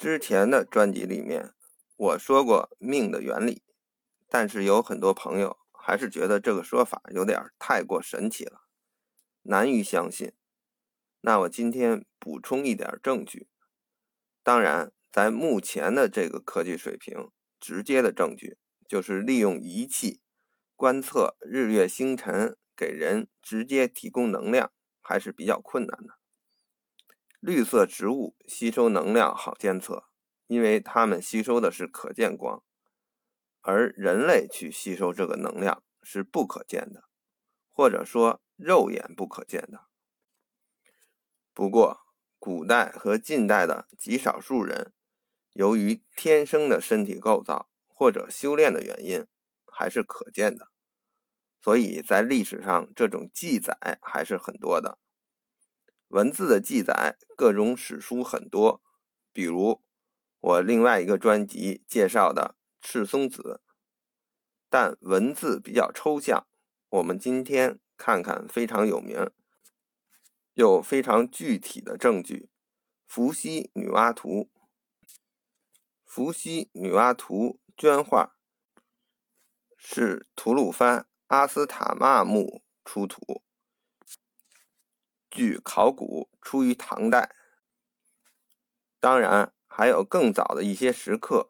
之前的专辑里面我说过命的原理，但是有很多朋友还是觉得这个说法有点太过神奇了，难于相信。那我今天补充一点证据。当然，在目前的这个科技水平，直接的证据就是利用仪器观测日月星辰，给人直接提供能量，还是比较困难的。绿色植物吸收能量好监测，因为它们吸收的是可见光，而人类去吸收这个能量是不可见的，或者说肉眼不可见的。不过，古代和近代的极少数人，由于天生的身体构造或者修炼的原因，还是可见的，所以在历史上这种记载还是很多的。文字的记载，各种史书很多，比如我另外一个专辑介绍的《赤松子》，但文字比较抽象。我们今天看看非常有名又非常具体的证据《伏羲女娲图》。《伏羲女娲图》绢画是吐鲁番阿斯塔纳木出土。据考古，出于唐代。当然，还有更早的一些石刻，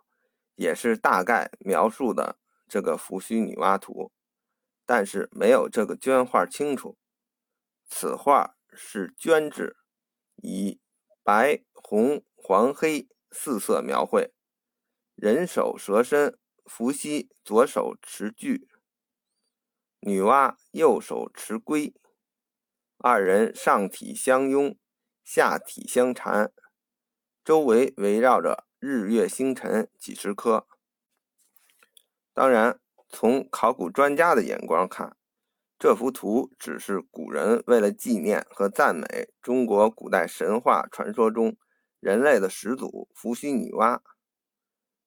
也是大概描述的这个伏羲女娲图，但是没有这个绢画清楚。此画是绢制，以白、红、黄、黑四色描绘，人手蛇身，伏羲左手持锯，女娲右手持龟。二人上体相拥，下体相缠，周围围绕着日月星辰几十颗。当然，从考古专家的眼光看，这幅图只是古人为了纪念和赞美中国古代神话传说中人类的始祖伏羲女娲。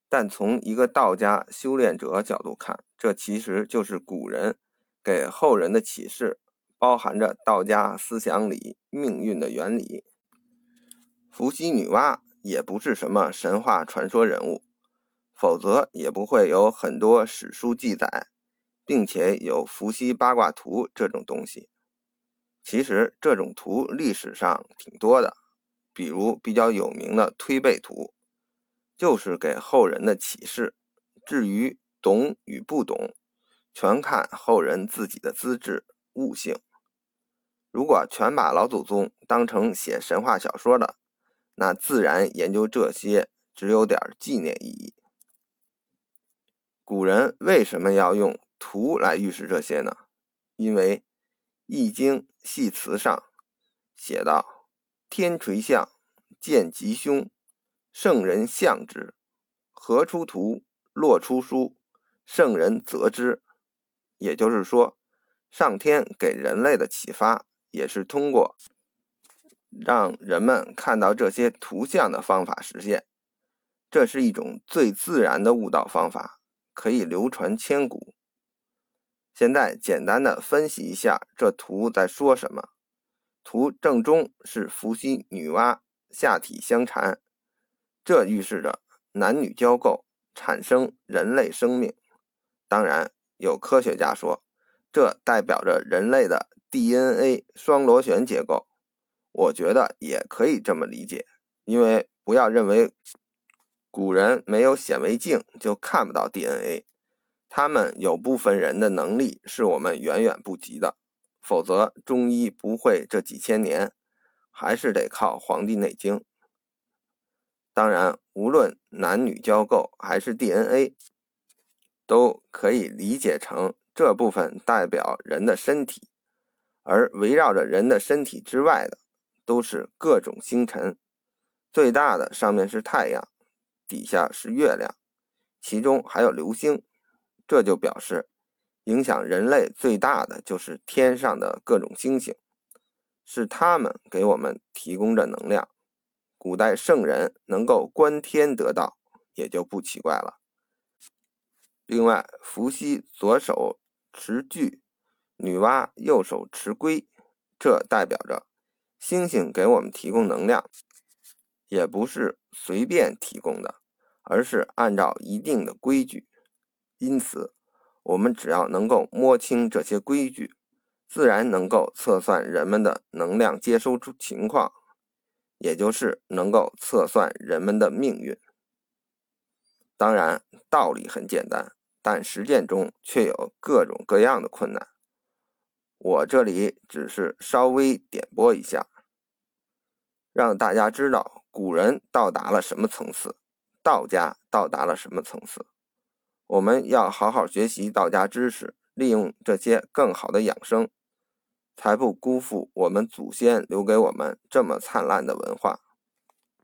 但从一个道家修炼者角度看，这其实就是古人给后人的启示。包含着道家思想里命运的原理。伏羲女娲也不是什么神话传说人物，否则也不会有很多史书记载，并且有伏羲八卦图这种东西。其实这种图历史上挺多的，比如比较有名的推背图，就是给后人的启示。至于懂与不懂，全看后人自己的资质悟性。如果全把老祖宗当成写神话小说的，那自然研究这些只有点纪念意义。古人为什么要用图来预示这些呢？因为《易经》系辞上写道：“天垂象，见吉凶，圣人象之；合出图，落出书，圣人则之。”也就是说，上天给人类的启发。也是通过让人们看到这些图像的方法实现，这是一种最自然的悟道方法，可以流传千古。现在简单的分析一下这图在说什么。图正中是伏羲女娲下体相缠，这预示着男女交媾，产生人类生命。当然，有科学家说，这代表着人类的。DNA 双螺旋结构，我觉得也可以这么理解，因为不要认为古人没有显微镜就看不到 DNA，他们有部分人的能力是我们远远不及的，否则中医不会这几千年，还是得靠《黄帝内经》。当然，无论男女交媾还是 DNA，都可以理解成这部分代表人的身体。而围绕着人的身体之外的，都是各种星辰，最大的上面是太阳，底下是月亮，其中还有流星，这就表示影响人类最大的就是天上的各种星星，是他们给我们提供着能量。古代圣人能够观天得道，也就不奇怪了。另外，伏羲左手持锯。女娲右手持龟，这代表着星星给我们提供能量，也不是随便提供的，而是按照一定的规矩。因此，我们只要能够摸清这些规矩，自然能够测算人们的能量接收出情况，也就是能够测算人们的命运。当然，道理很简单，但实践中却有各种各样的困难。我这里只是稍微点拨一下，让大家知道古人到达了什么层次，道家到达了什么层次。我们要好好学习道家知识，利用这些更好的养生，才不辜负我们祖先留给我们这么灿烂的文化。